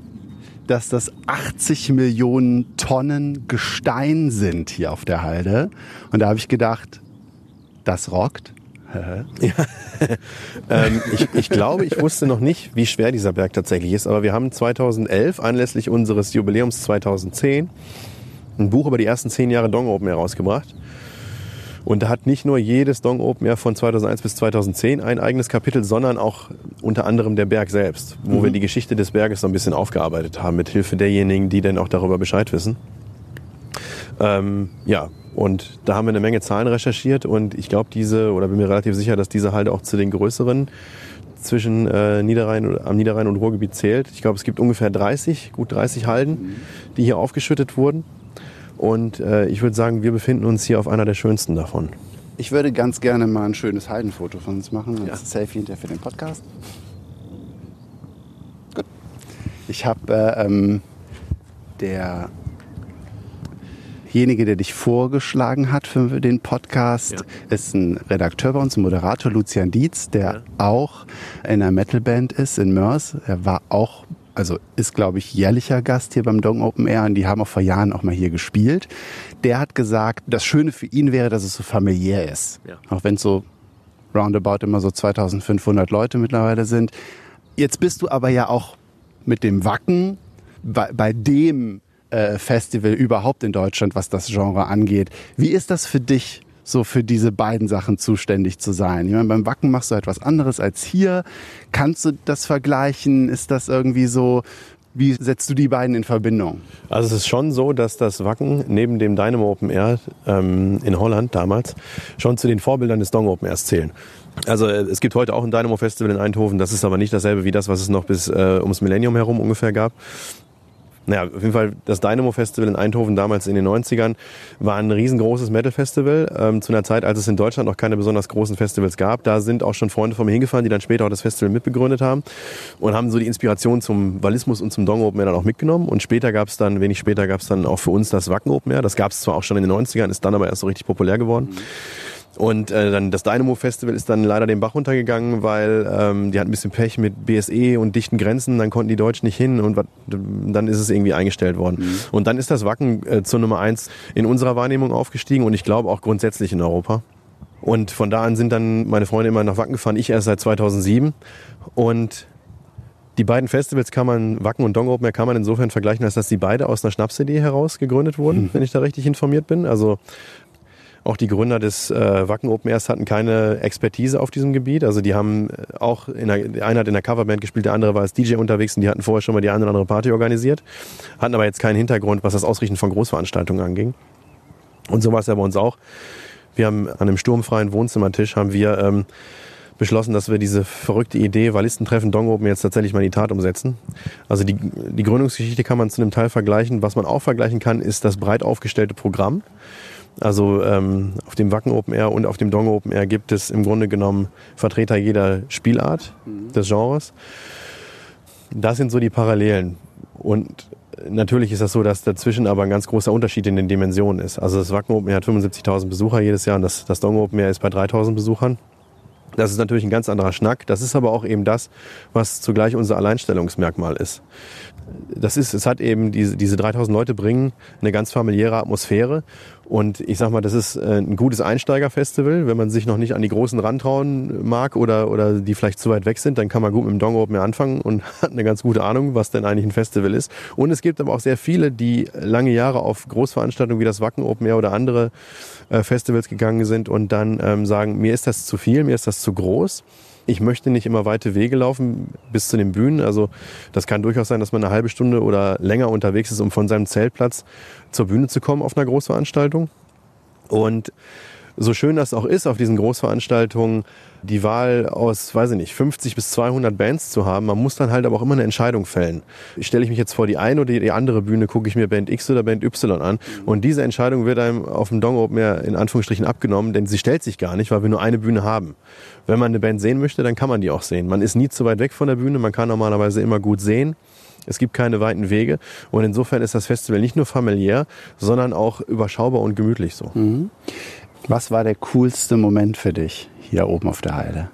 dass das 80 Millionen Tonnen Gestein sind hier auf der Halde? Und da habe ich gedacht, das rockt. ähm, ich, ich glaube, ich wusste noch nicht, wie schwer dieser Berg tatsächlich ist, aber wir haben 2011 anlässlich unseres Jubiläums 2010 ein Buch über die ersten zehn Jahre Dong Open Air rausgebracht. Und da hat nicht nur jedes Dong Open Air von 2001 bis 2010 ein eigenes Kapitel, sondern auch unter anderem der Berg selbst, wo mhm. wir die Geschichte des Berges so ein bisschen aufgearbeitet haben, mit Hilfe derjenigen, die dann auch darüber Bescheid wissen. Ähm, ja, und da haben wir eine Menge Zahlen recherchiert und ich glaube, diese, oder bin mir relativ sicher, dass diese Halde auch zu den größeren zwischen äh, Niederrhein, am Niederrhein und Ruhrgebiet zählt. Ich glaube, es gibt ungefähr 30, gut 30 Halden, mhm. die hier aufgeschüttet wurden. Und äh, ich würde sagen, wir befinden uns hier auf einer der schönsten davon. Ich würde ganz gerne mal ein schönes Heidenfoto von uns machen. Ja. Als Selfie hinterher für den Podcast. Gut. Ich habe äh, ähm, derjenige, der dich vorgeschlagen hat für den Podcast, ja. ist ein Redakteur bei uns, ein Moderator, Lucian Dietz, der ja. auch in einer Metalband ist in Mörs. Er war auch also ist, glaube ich, jährlicher Gast hier beim Dong Open Air und die haben auch vor Jahren auch mal hier gespielt. Der hat gesagt, das Schöne für ihn wäre, dass es so familiär ist. Ja. Auch wenn es so roundabout immer so 2500 Leute mittlerweile sind. Jetzt bist du aber ja auch mit dem Wacken bei, bei dem äh, Festival überhaupt in Deutschland, was das Genre angeht. Wie ist das für dich? So für diese beiden Sachen zuständig zu sein. Ich meine, beim Wacken machst du etwas anderes als hier. Kannst du das vergleichen? Ist das irgendwie so, wie setzt du die beiden in Verbindung? Also es ist schon so, dass das Wacken neben dem Dynamo Open Air ähm, in Holland damals schon zu den Vorbildern des Dong Open Airs zählen. Also äh, es gibt heute auch ein Dynamo Festival in Eindhoven, das ist aber nicht dasselbe wie das, was es noch bis äh, ums Millennium herum ungefähr gab. Naja, auf jeden Fall das Dynamo Festival in Eindhoven damals in den 90ern war ein riesengroßes Metal Festival. Ähm, zu einer Zeit, als es in Deutschland noch keine besonders großen Festivals gab. Da sind auch schon Freunde von mir hingefahren, die dann später auch das Festival mitbegründet haben und haben so die Inspiration zum Walismus und zum Dong Open Air dann auch mitgenommen. Und später gab es dann, wenig später gab es dann auch für uns das Wacken Open Air. Das gab es zwar auch schon in den 90ern, ist dann aber erst so richtig populär geworden. Mhm. Und äh, dann das Dynamo Festival ist dann leider den Bach runtergegangen, weil ähm, die hatten ein bisschen Pech mit BSE und dichten Grenzen, dann konnten die Deutschen nicht hin und wat, dann ist es irgendwie eingestellt worden. Mhm. Und dann ist das Wacken äh, zur Nummer eins in unserer Wahrnehmung aufgestiegen und ich glaube auch grundsätzlich in Europa. Und von da an sind dann meine Freunde immer nach Wacken gefahren, ich erst seit 2007. Und die beiden Festivals kann man, Wacken und Dong Open Air, kann man insofern vergleichen, als dass die beide aus einer Schnapsidee heraus gegründet wurden, mhm. wenn ich da richtig informiert bin. Also auch die Gründer des äh, Wacken Open Airs hatten keine Expertise auf diesem Gebiet. Also die haben äh, auch, in der, der eine hat in der Coverband gespielt, der andere war als DJ unterwegs und die hatten vorher schon mal die eine oder andere Party organisiert, hatten aber jetzt keinen Hintergrund, was das Ausrichten von Großveranstaltungen anging. Und so war es ja bei uns auch. Wir haben an einem sturmfreien Wohnzimmertisch haben wir ähm, beschlossen, dass wir diese verrückte Idee, Wallistentreffen Dong Open jetzt tatsächlich mal in die Tat umsetzen. Also die, die Gründungsgeschichte kann man zu einem Teil vergleichen. Was man auch vergleichen kann, ist das breit aufgestellte Programm. Also ähm, auf dem Wacken Open Air und auf dem Dong Open Air gibt es im Grunde genommen Vertreter jeder Spielart mhm. des Genres. Das sind so die Parallelen. Und natürlich ist das so, dass dazwischen aber ein ganz großer Unterschied in den Dimensionen ist. Also das Wacken Open Air hat 75.000 Besucher jedes Jahr und das, das Dong Open Air ist bei 3.000 Besuchern. Das ist natürlich ein ganz anderer Schnack. Das ist aber auch eben das, was zugleich unser Alleinstellungsmerkmal ist das ist, es hat eben diese, diese 3000 Leute bringen eine ganz familiäre Atmosphäre. Und ich sag mal, das ist äh, ein gutes Einsteigerfestival. Wenn man sich noch nicht an die Großen rantrauen mag oder, oder die vielleicht zu weit weg sind, dann kann man gut mit dem Dong Open anfangen und hat eine ganz gute Ahnung, was denn eigentlich ein Festival ist. Und es gibt aber auch sehr viele, die lange Jahre auf Großveranstaltungen wie das Wacken Open Air oder andere äh, Festivals gegangen sind und dann ähm, sagen, mir ist das zu viel, mir ist das zu groß ich möchte nicht immer weite Wege laufen bis zu den Bühnen. Also das kann durchaus sein, dass man eine halbe Stunde oder länger unterwegs ist, um von seinem Zeltplatz zur Bühne zu kommen auf einer Großveranstaltung. Und so schön das auch ist auf diesen Großveranstaltungen, die Wahl aus, weiß ich nicht, 50 bis 200 Bands zu haben, man muss dann halt aber auch immer eine Entscheidung fällen. Stelle ich mich jetzt vor die eine oder die andere Bühne, gucke ich mir Band X oder Band Y an und diese Entscheidung wird einem auf dem Dong Open mehr in Anführungsstrichen abgenommen, denn sie stellt sich gar nicht, weil wir nur eine Bühne haben. Wenn man eine Band sehen möchte, dann kann man die auch sehen. Man ist nie zu weit weg von der Bühne, man kann normalerweise immer gut sehen. Es gibt keine weiten Wege und insofern ist das Festival nicht nur familiär, sondern auch überschaubar und gemütlich so. Mhm. Was war der coolste Moment für dich hier oben auf der Heide?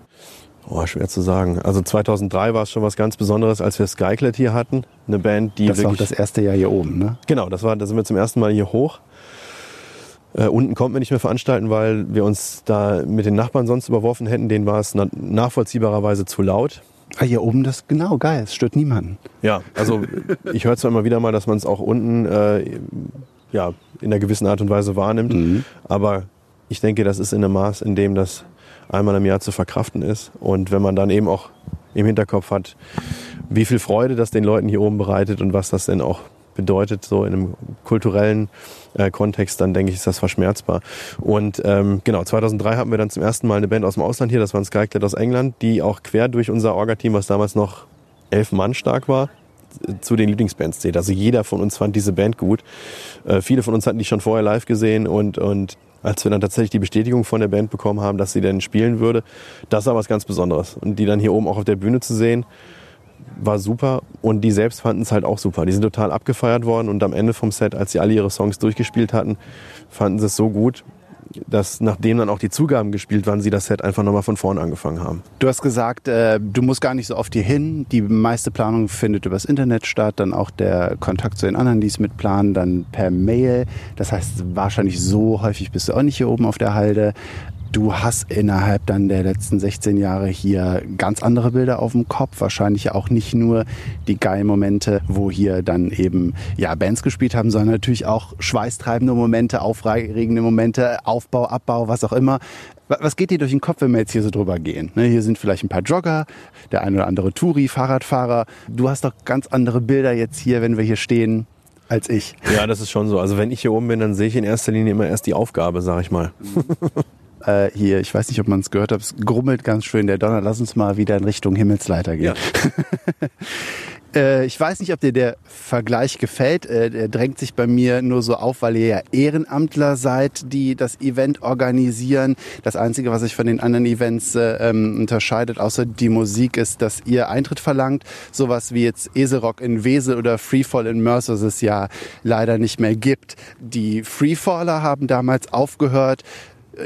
Oh, schwer zu sagen. Also 2003 war es schon was ganz Besonderes, als wir Skyclad hier hatten. Eine Band, die das war auch das erste Jahr hier oben, ne? Genau, das war, da sind wir zum ersten Mal hier hoch. Äh, unten konnten wir nicht mehr veranstalten, weil wir uns da mit den Nachbarn sonst überworfen hätten. Denen war es na nachvollziehbarerweise zu laut. Ah, hier oben das, genau, geil, es stört niemanden. Ja, also ich höre zwar immer wieder mal, dass man es auch unten äh, ja, in einer gewissen Art und Weise wahrnimmt, mhm. aber ich denke, das ist in einem Maß, in dem das einmal im Jahr zu verkraften ist. Und wenn man dann eben auch im Hinterkopf hat, wie viel Freude das den Leuten hier oben bereitet und was das denn auch bedeutet, so in einem kulturellen äh, Kontext, dann denke ich, ist das verschmerzbar. Und ähm, genau, 2003 hatten wir dann zum ersten Mal eine Band aus dem Ausland hier, das war ein Skyclad aus England, die auch quer durch unser Orga-Team, was damals noch elf Mann stark war, zu den Lieblingsbands zählt. Also jeder von uns fand diese Band gut. Äh, viele von uns hatten die schon vorher live gesehen und, und als wir dann tatsächlich die Bestätigung von der Band bekommen haben, dass sie denn spielen würde, das war was ganz Besonderes. Und die dann hier oben auch auf der Bühne zu sehen, war super. Und die selbst fanden es halt auch super. Die sind total abgefeiert worden und am Ende vom Set, als sie alle ihre Songs durchgespielt hatten, fanden sie es so gut, dass nachdem dann auch die Zugaben gespielt waren, sie das Set einfach nochmal von vorne angefangen haben. Du hast gesagt, äh, du musst gar nicht so oft hier hin. Die meiste Planung findet übers Internet statt, dann auch der Kontakt zu den anderen, die es mitplanen, dann per Mail. Das heißt, wahrscheinlich so häufig bist du auch nicht hier oben auf der Halde. Du hast innerhalb dann der letzten 16 Jahre hier ganz andere Bilder auf dem Kopf. Wahrscheinlich auch nicht nur die geilen Momente, wo hier dann eben ja Bands gespielt haben, sondern natürlich auch schweißtreibende Momente, aufregende Momente, Aufbau, Abbau, was auch immer. Was geht dir durch den Kopf, wenn wir jetzt hier so drüber gehen? Ne, hier sind vielleicht ein paar Jogger, der ein oder andere Touri, Fahrradfahrer. Du hast doch ganz andere Bilder jetzt hier, wenn wir hier stehen als ich. Ja, das ist schon so. Also wenn ich hier oben bin, dann sehe ich in erster Linie immer erst die Aufgabe, sag ich mal. Äh, hier, ich weiß nicht, ob man es gehört hat, es grummelt ganz schön der Donner. Lass uns mal wieder in Richtung Himmelsleiter gehen. Ja. Äh, ich weiß nicht, ob dir der Vergleich gefällt. Äh, der drängt sich bei mir nur so auf, weil ihr ja Ehrenamtler seid, die das Event organisieren. Das Einzige, was sich von den anderen Events äh, ähm, unterscheidet, außer die Musik, ist, dass ihr Eintritt verlangt. Sowas wie jetzt Eselrock in Wesel oder Freefall in Mörs, was es ja leider nicht mehr gibt. Die Freefaller haben damals aufgehört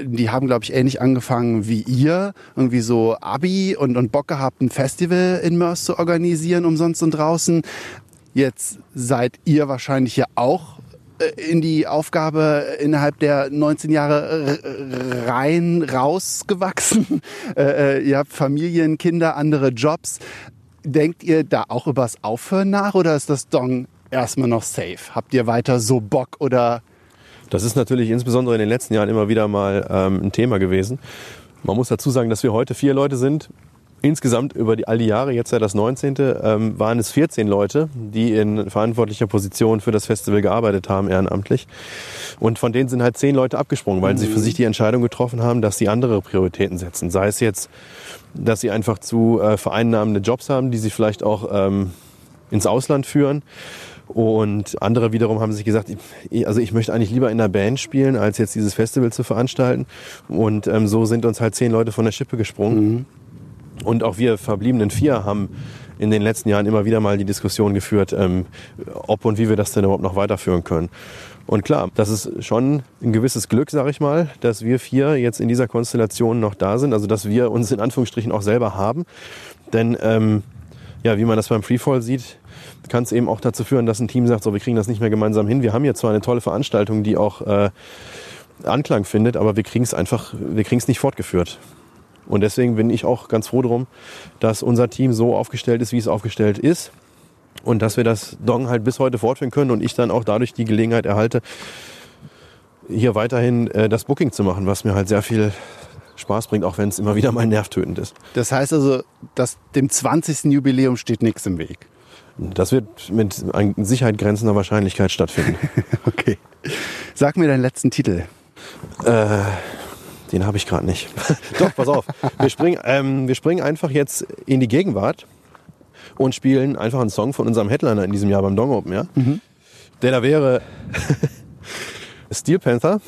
die haben, glaube ich, ähnlich angefangen wie ihr, irgendwie so Abi und, und Bock gehabt, ein Festival in Mörs zu organisieren, umsonst und draußen. Jetzt seid ihr wahrscheinlich ja auch äh, in die Aufgabe innerhalb der 19 Jahre rein rausgewachsen. Äh, äh, ihr habt Familien, Kinder, andere Jobs. Denkt ihr da auch übers Aufhören nach oder ist das Dong erstmal noch safe? Habt ihr weiter so Bock oder das ist natürlich insbesondere in den letzten Jahren immer wieder mal ähm, ein Thema gewesen. Man muss dazu sagen, dass wir heute vier Leute sind. Insgesamt über die, all die Jahre, jetzt ja das 19., ähm, waren es 14 Leute, die in verantwortlicher Position für das Festival gearbeitet haben, ehrenamtlich. Und von denen sind halt zehn Leute abgesprungen, weil mhm. sie für sich die Entscheidung getroffen haben, dass sie andere Prioritäten setzen. Sei es jetzt, dass sie einfach zu äh, vereinnahmende Jobs haben, die sie vielleicht auch ähm, ins Ausland führen und andere wiederum haben sich gesagt, also ich möchte eigentlich lieber in einer Band spielen, als jetzt dieses Festival zu veranstalten. Und ähm, so sind uns halt zehn Leute von der Schippe gesprungen. Mhm. Und auch wir verbliebenen vier haben in den letzten Jahren immer wieder mal die Diskussion geführt, ähm, ob und wie wir das denn überhaupt noch weiterführen können. Und klar, das ist schon ein gewisses Glück, sag ich mal, dass wir vier jetzt in dieser Konstellation noch da sind, also dass wir uns in Anführungsstrichen auch selber haben. Denn ähm, ja, wie man das beim Freefall sieht, kann es eben auch dazu führen, dass ein Team sagt, so, wir kriegen das nicht mehr gemeinsam hin. Wir haben hier zwar eine tolle Veranstaltung, die auch äh, Anklang findet, aber wir kriegen es einfach, wir kriegen es nicht fortgeführt. Und deswegen bin ich auch ganz froh darum, dass unser Team so aufgestellt ist, wie es aufgestellt ist. Und dass wir das Dong halt bis heute fortführen können und ich dann auch dadurch die Gelegenheit erhalte, hier weiterhin äh, das Booking zu machen, was mir halt sehr viel Spaß bringt, auch wenn es immer wieder mal nervtötend ist. Das heißt also, dass dem 20. Jubiläum steht nichts im Weg. Das wird mit Sicherheit grenzender Wahrscheinlichkeit stattfinden. okay. Sag mir deinen letzten Titel. Äh, den habe ich gerade nicht. Doch, pass auf. Wir springen, ähm, wir springen einfach jetzt in die Gegenwart und spielen einfach einen Song von unserem Headliner in diesem Jahr beim Dong Open, ja? Mhm. Der da wäre Steel Panther.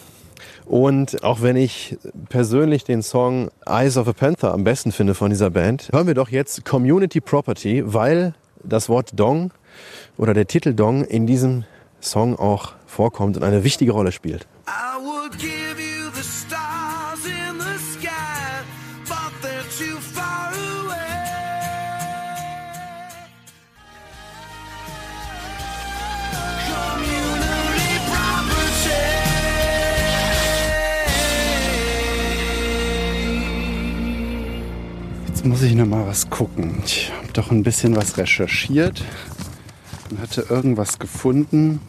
Und auch wenn ich persönlich den Song Eyes of a Panther am besten finde von dieser Band, hören wir doch jetzt Community Property, weil das Wort Dong oder der Titel Dong in diesem Song auch vorkommt und eine wichtige Rolle spielt. Jetzt muss ich noch mal was gucken. Ich habe doch ein bisschen was recherchiert und hatte irgendwas gefunden.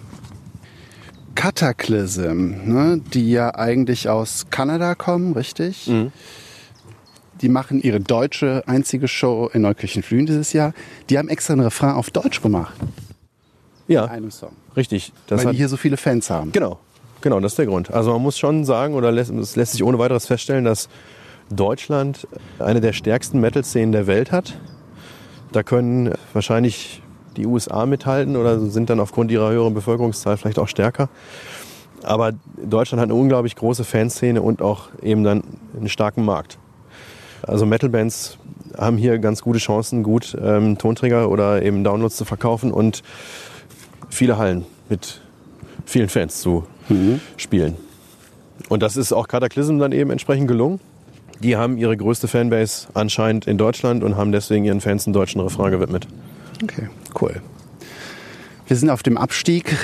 Cataclysm, ne, die ja eigentlich aus Kanada kommen, richtig? Mhm. Die machen ihre deutsche einzige Show in Neukirchen-Flühen dieses Jahr. Die haben extra einen Refrain auf Deutsch gemacht. Ja, in einem Song. richtig. Weil die hier so viele Fans haben. Genau, genau, das ist der Grund. Also man muss schon sagen, oder lässt, es lässt sich ohne weiteres feststellen, dass Deutschland eine der stärksten Metal-Szenen der Welt hat. Da können wahrscheinlich die USA mithalten oder sind dann aufgrund ihrer höheren Bevölkerungszahl vielleicht auch stärker. Aber Deutschland hat eine unglaublich große Fanszene und auch eben dann einen starken Markt. Also Metal-Bands haben hier ganz gute Chancen, gut ähm, Tonträger oder eben Downloads zu verkaufen und viele Hallen mit vielen Fans zu mhm. spielen. Und das ist auch Cataclysm dann eben entsprechend gelungen. Die haben ihre größte Fanbase anscheinend in Deutschland und haben deswegen ihren Fans einen deutschen Refrain gewidmet. Okay, cool. Wir sind auf dem Abstieg.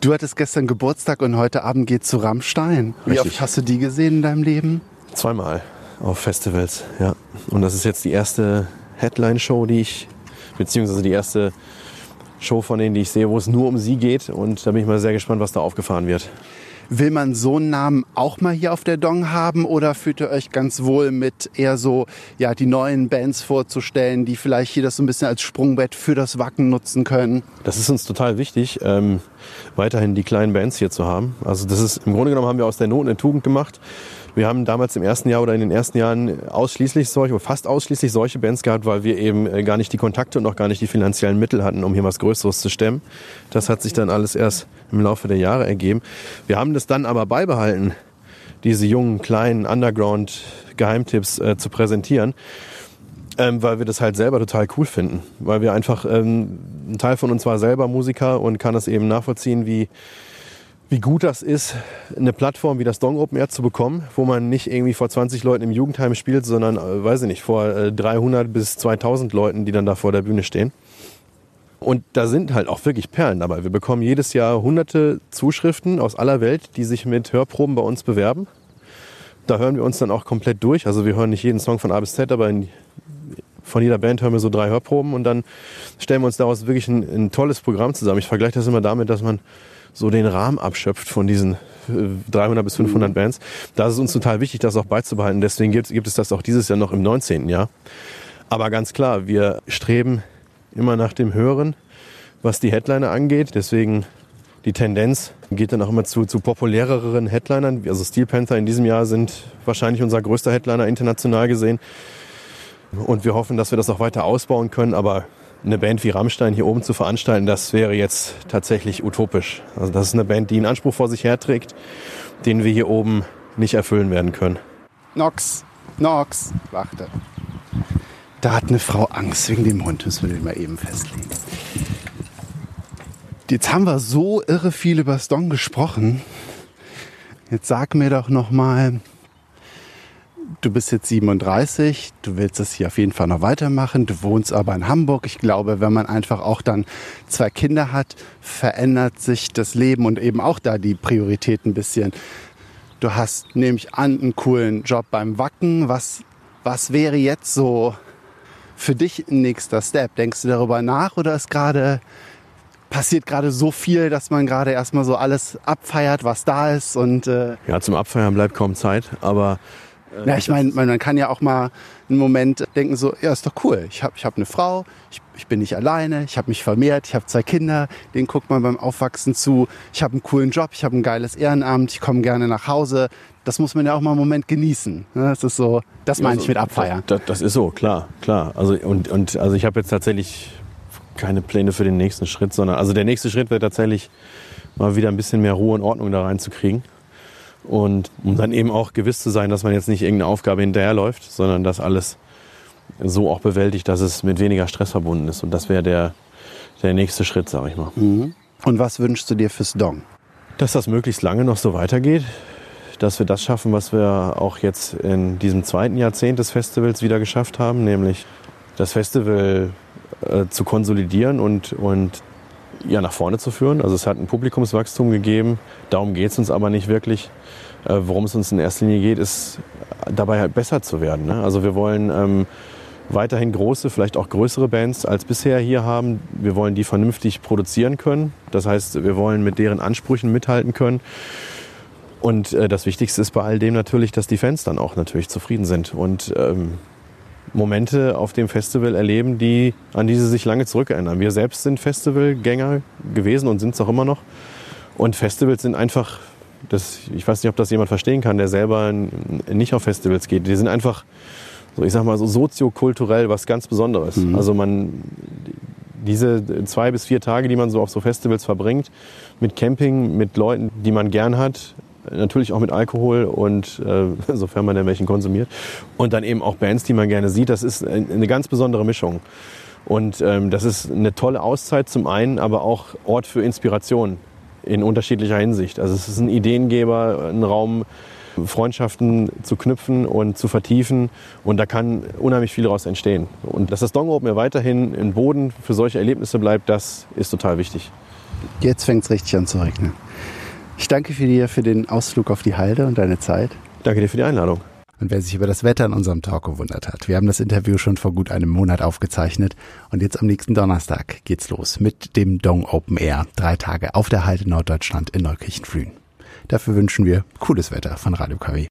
Du hattest gestern Geburtstag und heute Abend geht zu Rammstein. Wie Richtig. oft hast du die gesehen in deinem Leben? Zweimal auf Festivals, ja. Und das ist jetzt die erste Headline-Show, die ich, beziehungsweise die erste Show von denen, die ich sehe, wo es nur um sie geht. Und da bin ich mal sehr gespannt, was da aufgefahren wird. Will man so einen Namen auch mal hier auf der Dong haben oder fühlt ihr euch ganz wohl mit eher so ja, die neuen Bands vorzustellen, die vielleicht hier das so ein bisschen als Sprungbett für das Wacken nutzen können? Das ist uns total wichtig, ähm, weiterhin die kleinen Bands hier zu haben. Also das ist im Grunde genommen haben wir aus der Not eine Tugend gemacht. Wir haben damals im ersten Jahr oder in den ersten Jahren ausschließlich solche, fast ausschließlich solche Bands gehabt, weil wir eben äh, gar nicht die Kontakte und auch gar nicht die finanziellen Mittel hatten, um hier was Größeres zu stemmen. Das hat sich dann alles erst im Laufe der Jahre ergeben. Wir haben das dann aber beibehalten, diese jungen, kleinen Underground-Geheimtipps äh, zu präsentieren. Ähm, weil wir das halt selber total cool finden. Weil wir einfach, ähm, ein Teil von uns war selber Musiker und kann das eben nachvollziehen, wie, wie gut das ist, eine Plattform wie das Dong Open Air zu bekommen, wo man nicht irgendwie vor 20 Leuten im Jugendheim spielt, sondern, äh, weiß ich nicht, vor äh, 300 bis 2000 Leuten, die dann da vor der Bühne stehen. Und da sind halt auch wirklich Perlen dabei. Wir bekommen jedes Jahr hunderte Zuschriften aus aller Welt, die sich mit Hörproben bei uns bewerben. Da hören wir uns dann auch komplett durch. Also wir hören nicht jeden Song von A bis Z, aber in von jeder Band hören wir so drei Hörproben und dann stellen wir uns daraus wirklich ein, ein tolles Programm zusammen. Ich vergleiche das immer damit, dass man so den Rahmen abschöpft von diesen 300 äh, bis 500 mhm. Bands. Da ist es uns total wichtig, das auch beizubehalten. Deswegen gibt, gibt es das auch dieses Jahr noch im 19. Jahr. Aber ganz klar, wir streben immer nach dem Hören, was die Headliner angeht. Deswegen die Tendenz geht dann auch immer zu, zu populäreren Headlinern. Also Steel Panther in diesem Jahr sind wahrscheinlich unser größter Headliner international gesehen. Und wir hoffen, dass wir das auch weiter ausbauen können. Aber eine Band wie Rammstein hier oben zu veranstalten, das wäre jetzt tatsächlich utopisch. Also das ist eine Band, die einen Anspruch vor sich herträgt, den wir hier oben nicht erfüllen werden können. Nox, Nox, warte. Da hat eine Frau Angst wegen dem Hund, müssen wir den mal eben festlegen. Jetzt haben wir so irre viel über Stong gesprochen. Jetzt sag mir doch noch mal, du bist jetzt 37, du willst es hier auf jeden Fall noch weitermachen, du wohnst aber in Hamburg. Ich glaube, wenn man einfach auch dann zwei Kinder hat, verändert sich das Leben und eben auch da die Priorität ein bisschen. Du hast, nehme ich an, einen coolen Job beim Wacken. Was, was wäre jetzt so für dich ein nächster Step? Denkst du darüber nach oder ist gerade passiert gerade so viel, dass man gerade erstmal so alles abfeiert, was da ist und äh ja, zum Abfeiern bleibt kaum Zeit, aber ja, ich meine, man kann ja auch mal einen Moment denken, so, ja, ist doch cool. Ich habe ich hab eine Frau, ich, ich bin nicht alleine, ich habe mich vermehrt, ich habe zwei Kinder, denen guckt man beim Aufwachsen zu. Ich habe einen coolen Job, ich habe ein geiles Ehrenamt, ich komme gerne nach Hause. Das muss man ja auch mal einen Moment genießen. Ne? Das ist so, das meine ich mit Abfeiern. Das, das, ist so, klar, klar. Also, und, und, also ich habe jetzt tatsächlich keine Pläne für den nächsten Schritt, sondern, also der nächste Schritt wäre tatsächlich mal wieder ein bisschen mehr Ruhe und Ordnung da reinzukriegen. Und um dann eben auch gewiss zu sein, dass man jetzt nicht irgendeine Aufgabe hinterherläuft, sondern dass alles so auch bewältigt, dass es mit weniger Stress verbunden ist. Und das wäre der, der nächste Schritt, sag ich mal. Mhm. Und was wünschst du dir fürs Dong? Dass das möglichst lange noch so weitergeht. Dass wir das schaffen, was wir auch jetzt in diesem zweiten Jahrzehnt des Festivals wieder geschafft haben, nämlich das Festival äh, zu konsolidieren und, und ja, nach vorne zu führen. Also es hat ein Publikumswachstum gegeben, darum geht es uns aber nicht wirklich. Äh, worum es uns in erster Linie geht, ist dabei halt besser zu werden. Ne? Also wir wollen ähm, weiterhin große, vielleicht auch größere Bands als bisher hier haben. Wir wollen die vernünftig produzieren können. Das heißt, wir wollen mit deren Ansprüchen mithalten können. Und äh, das Wichtigste ist bei all dem natürlich, dass die Fans dann auch natürlich zufrieden sind. Und ähm, Momente auf dem Festival erleben, die, an die sie sich lange zurückerinnern. Wir selbst sind Festivalgänger gewesen und sind es auch immer noch. Und Festivals sind einfach, das, ich weiß nicht, ob das jemand verstehen kann, der selber nicht auf Festivals geht. Die sind einfach, so ich sag mal, so soziokulturell was ganz Besonderes. Mhm. Also man, diese zwei bis vier Tage, die man so auf so Festivals verbringt, mit Camping, mit Leuten, die man gern hat, natürlich auch mit Alkohol und äh, sofern man denn welchen konsumiert. Und dann eben auch Bands, die man gerne sieht. Das ist eine ganz besondere Mischung. Und ähm, das ist eine tolle Auszeit zum einen, aber auch Ort für Inspiration in unterschiedlicher Hinsicht. Also es ist ein Ideengeber, ein Raum, Freundschaften zu knüpfen und zu vertiefen. Und da kann unheimlich viel daraus entstehen. Und dass das Dong Open weiterhin ein Boden für solche Erlebnisse bleibt, das ist total wichtig. Jetzt fängt es richtig an zu regnen. Ich danke für dir für den Ausflug auf die Halde und deine Zeit. Danke dir für die Einladung. Und wer sich über das Wetter in unserem Talk gewundert hat, wir haben das Interview schon vor gut einem Monat aufgezeichnet und jetzt am nächsten Donnerstag geht's los mit dem Dong Open Air. Drei Tage auf der Halde Norddeutschland in Neukirchen-Flühen. Dafür wünschen wir cooles Wetter von Radio KW.